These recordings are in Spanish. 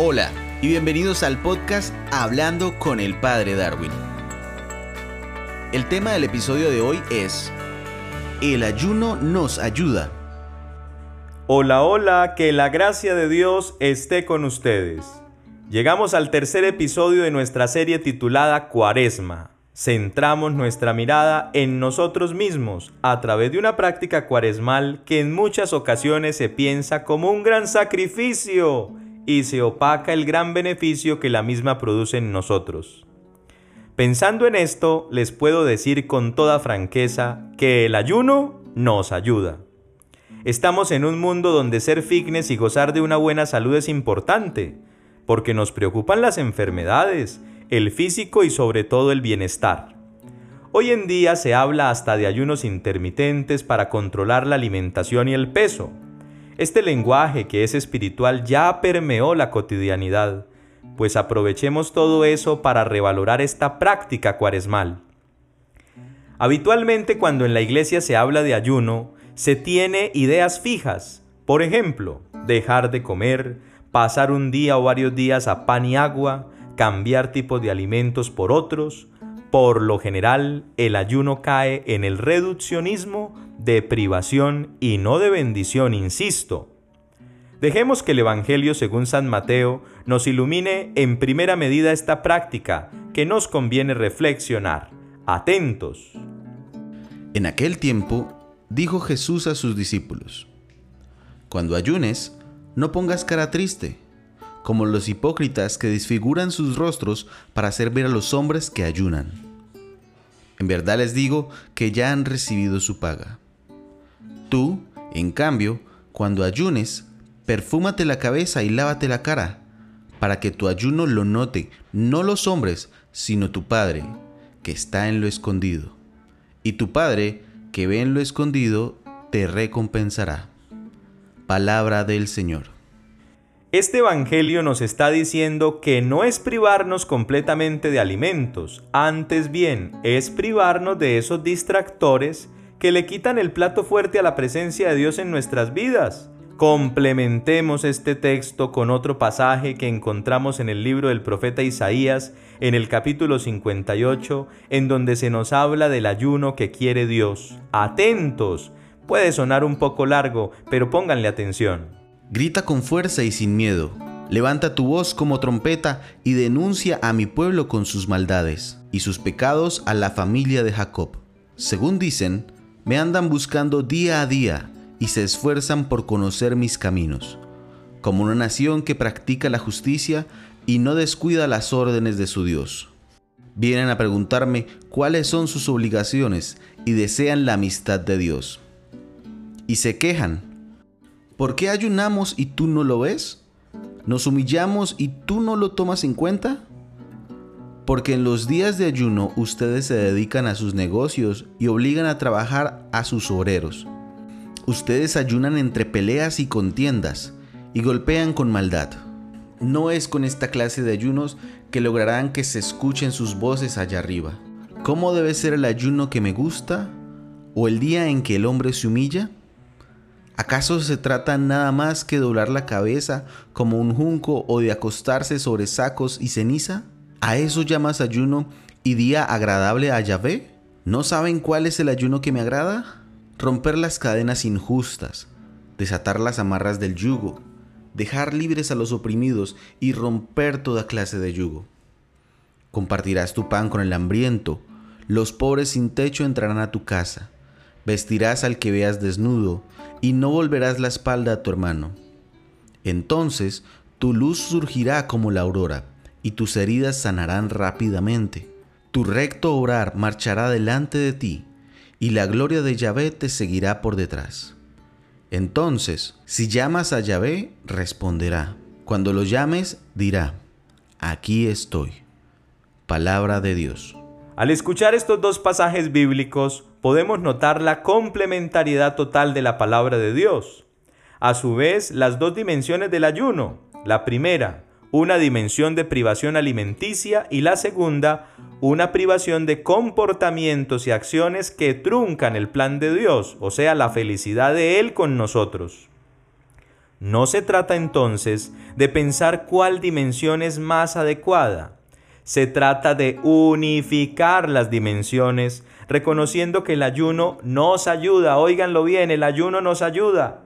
Hola y bienvenidos al podcast Hablando con el Padre Darwin. El tema del episodio de hoy es El ayuno nos ayuda. Hola, hola, que la gracia de Dios esté con ustedes. Llegamos al tercer episodio de nuestra serie titulada Cuaresma. Centramos nuestra mirada en nosotros mismos a través de una práctica cuaresmal que en muchas ocasiones se piensa como un gran sacrificio y se opaca el gran beneficio que la misma produce en nosotros. Pensando en esto, les puedo decir con toda franqueza que el ayuno nos ayuda. Estamos en un mundo donde ser fitness y gozar de una buena salud es importante, porque nos preocupan las enfermedades, el físico y sobre todo el bienestar. Hoy en día se habla hasta de ayunos intermitentes para controlar la alimentación y el peso, este lenguaje que es espiritual ya permeó la cotidianidad, pues aprovechemos todo eso para revalorar esta práctica cuaresmal. Habitualmente cuando en la iglesia se habla de ayuno, se tiene ideas fijas, por ejemplo, dejar de comer, pasar un día o varios días a pan y agua, cambiar tipos de alimentos por otros, por lo general, el ayuno cae en el reduccionismo de privación y no de bendición, insisto. Dejemos que el Evangelio según San Mateo nos ilumine en primera medida esta práctica que nos conviene reflexionar. Atentos. En aquel tiempo dijo Jesús a sus discípulos, Cuando ayunes, no pongas cara triste, como los hipócritas que desfiguran sus rostros para hacer ver a los hombres que ayunan. En verdad les digo que ya han recibido su paga. Tú, en cambio, cuando ayunes, perfúmate la cabeza y lávate la cara, para que tu ayuno lo note no los hombres, sino tu Padre, que está en lo escondido. Y tu Padre, que ve en lo escondido, te recompensará. Palabra del Señor. Este Evangelio nos está diciendo que no es privarnos completamente de alimentos, antes bien es privarnos de esos distractores que le quitan el plato fuerte a la presencia de Dios en nuestras vidas. Complementemos este texto con otro pasaje que encontramos en el libro del profeta Isaías, en el capítulo 58, en donde se nos habla del ayuno que quiere Dios. Atentos. Puede sonar un poco largo, pero pónganle atención. Grita con fuerza y sin miedo. Levanta tu voz como trompeta y denuncia a mi pueblo con sus maldades y sus pecados a la familia de Jacob. Según dicen, me andan buscando día a día y se esfuerzan por conocer mis caminos, como una nación que practica la justicia y no descuida las órdenes de su Dios. Vienen a preguntarme cuáles son sus obligaciones y desean la amistad de Dios. Y se quejan ¿Por qué ayunamos y tú no lo ves? ¿Nos humillamos y tú no lo tomas en cuenta? Porque en los días de ayuno ustedes se dedican a sus negocios y obligan a trabajar a sus obreros. Ustedes ayunan entre peleas y contiendas y golpean con maldad. No es con esta clase de ayunos que lograrán que se escuchen sus voces allá arriba. ¿Cómo debe ser el ayuno que me gusta? ¿O el día en que el hombre se humilla? ¿Acaso se trata nada más que doblar la cabeza como un junco o de acostarse sobre sacos y ceniza? ¿A eso llamas ayuno y día agradable a Yahvé? ¿No saben cuál es el ayuno que me agrada? Romper las cadenas injustas, desatar las amarras del yugo, dejar libres a los oprimidos y romper toda clase de yugo. Compartirás tu pan con el hambriento, los pobres sin techo entrarán a tu casa, vestirás al que veas desnudo, y no volverás la espalda a tu hermano. Entonces tu luz surgirá como la aurora, y tus heridas sanarán rápidamente. Tu recto obrar marchará delante de ti, y la gloria de Yahvé te seguirá por detrás. Entonces, si llamas a Yahvé, responderá. Cuando lo llames, dirá, aquí estoy. Palabra de Dios. Al escuchar estos dos pasajes bíblicos, podemos notar la complementariedad total de la palabra de Dios. A su vez, las dos dimensiones del ayuno. La primera, una dimensión de privación alimenticia y la segunda, una privación de comportamientos y acciones que truncan el plan de Dios, o sea, la felicidad de Él con nosotros. No se trata entonces de pensar cuál dimensión es más adecuada. Se trata de unificar las dimensiones, reconociendo que el ayuno nos ayuda. Óiganlo bien, el ayuno nos ayuda.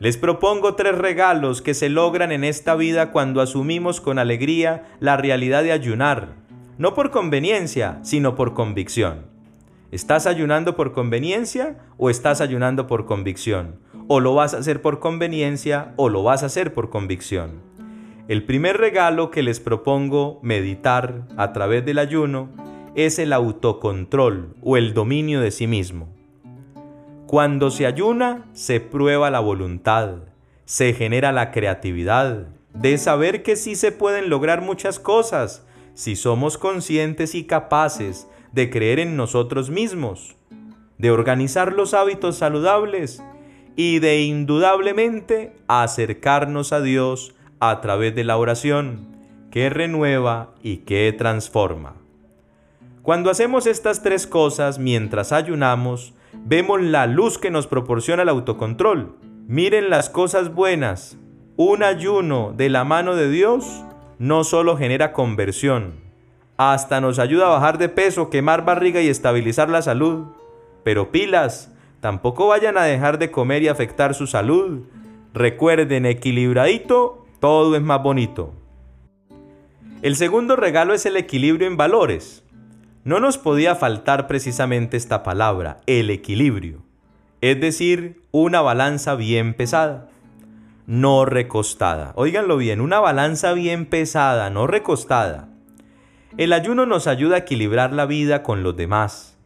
Les propongo tres regalos que se logran en esta vida cuando asumimos con alegría la realidad de ayunar, no por conveniencia, sino por convicción. ¿Estás ayunando por conveniencia o estás ayunando por convicción? O lo vas a hacer por conveniencia o lo vas a hacer por convicción. El primer regalo que les propongo meditar a través del ayuno es el autocontrol o el dominio de sí mismo. Cuando se ayuna, se prueba la voluntad, se genera la creatividad, de saber que sí se pueden lograr muchas cosas si somos conscientes y capaces de creer en nosotros mismos, de organizar los hábitos saludables y de indudablemente acercarnos a Dios a través de la oración, que renueva y que transforma. Cuando hacemos estas tres cosas mientras ayunamos, vemos la luz que nos proporciona el autocontrol. Miren las cosas buenas. Un ayuno de la mano de Dios no solo genera conversión, hasta nos ayuda a bajar de peso, quemar barriga y estabilizar la salud. Pero pilas, tampoco vayan a dejar de comer y afectar su salud. Recuerden, equilibradito, todo es más bonito. El segundo regalo es el equilibrio en valores. No nos podía faltar precisamente esta palabra, el equilibrio, es decir, una balanza bien pesada, no recostada. Óiganlo bien, una balanza bien pesada, no recostada. El ayuno nos ayuda a equilibrar la vida con los demás.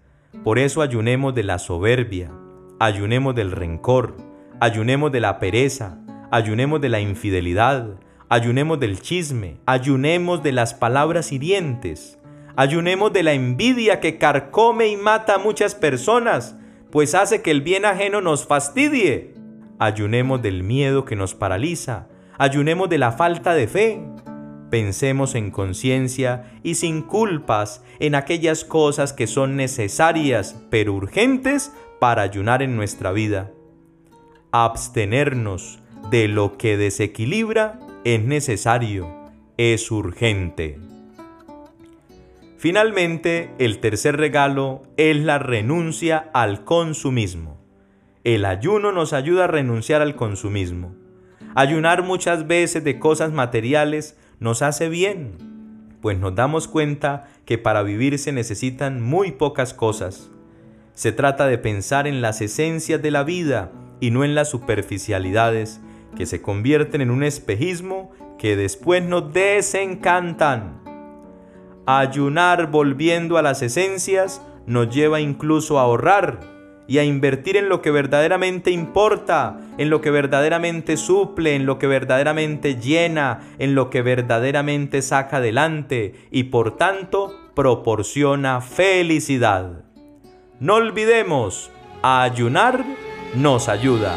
Por eso ayunemos de la soberbia, ayunemos del rencor, ayunemos de la pereza, ayunemos de la infidelidad, ayunemos del chisme, ayunemos de las palabras hirientes, Ayunemos de la envidia que carcome y mata a muchas personas, pues hace que el bien ajeno nos fastidie. Ayunemos del miedo que nos paraliza. Ayunemos de la falta de fe. Pensemos en conciencia y sin culpas en aquellas cosas que son necesarias pero urgentes para ayunar en nuestra vida. Abstenernos de lo que desequilibra es necesario, es urgente. Finalmente, el tercer regalo es la renuncia al consumismo. El ayuno nos ayuda a renunciar al consumismo. Ayunar muchas veces de cosas materiales nos hace bien, pues nos damos cuenta que para vivir se necesitan muy pocas cosas. Se trata de pensar en las esencias de la vida y no en las superficialidades que se convierten en un espejismo que después nos desencantan. Ayunar volviendo a las esencias nos lleva incluso a ahorrar y a invertir en lo que verdaderamente importa, en lo que verdaderamente suple, en lo que verdaderamente llena, en lo que verdaderamente saca adelante y por tanto proporciona felicidad. No olvidemos, ayunar nos ayuda.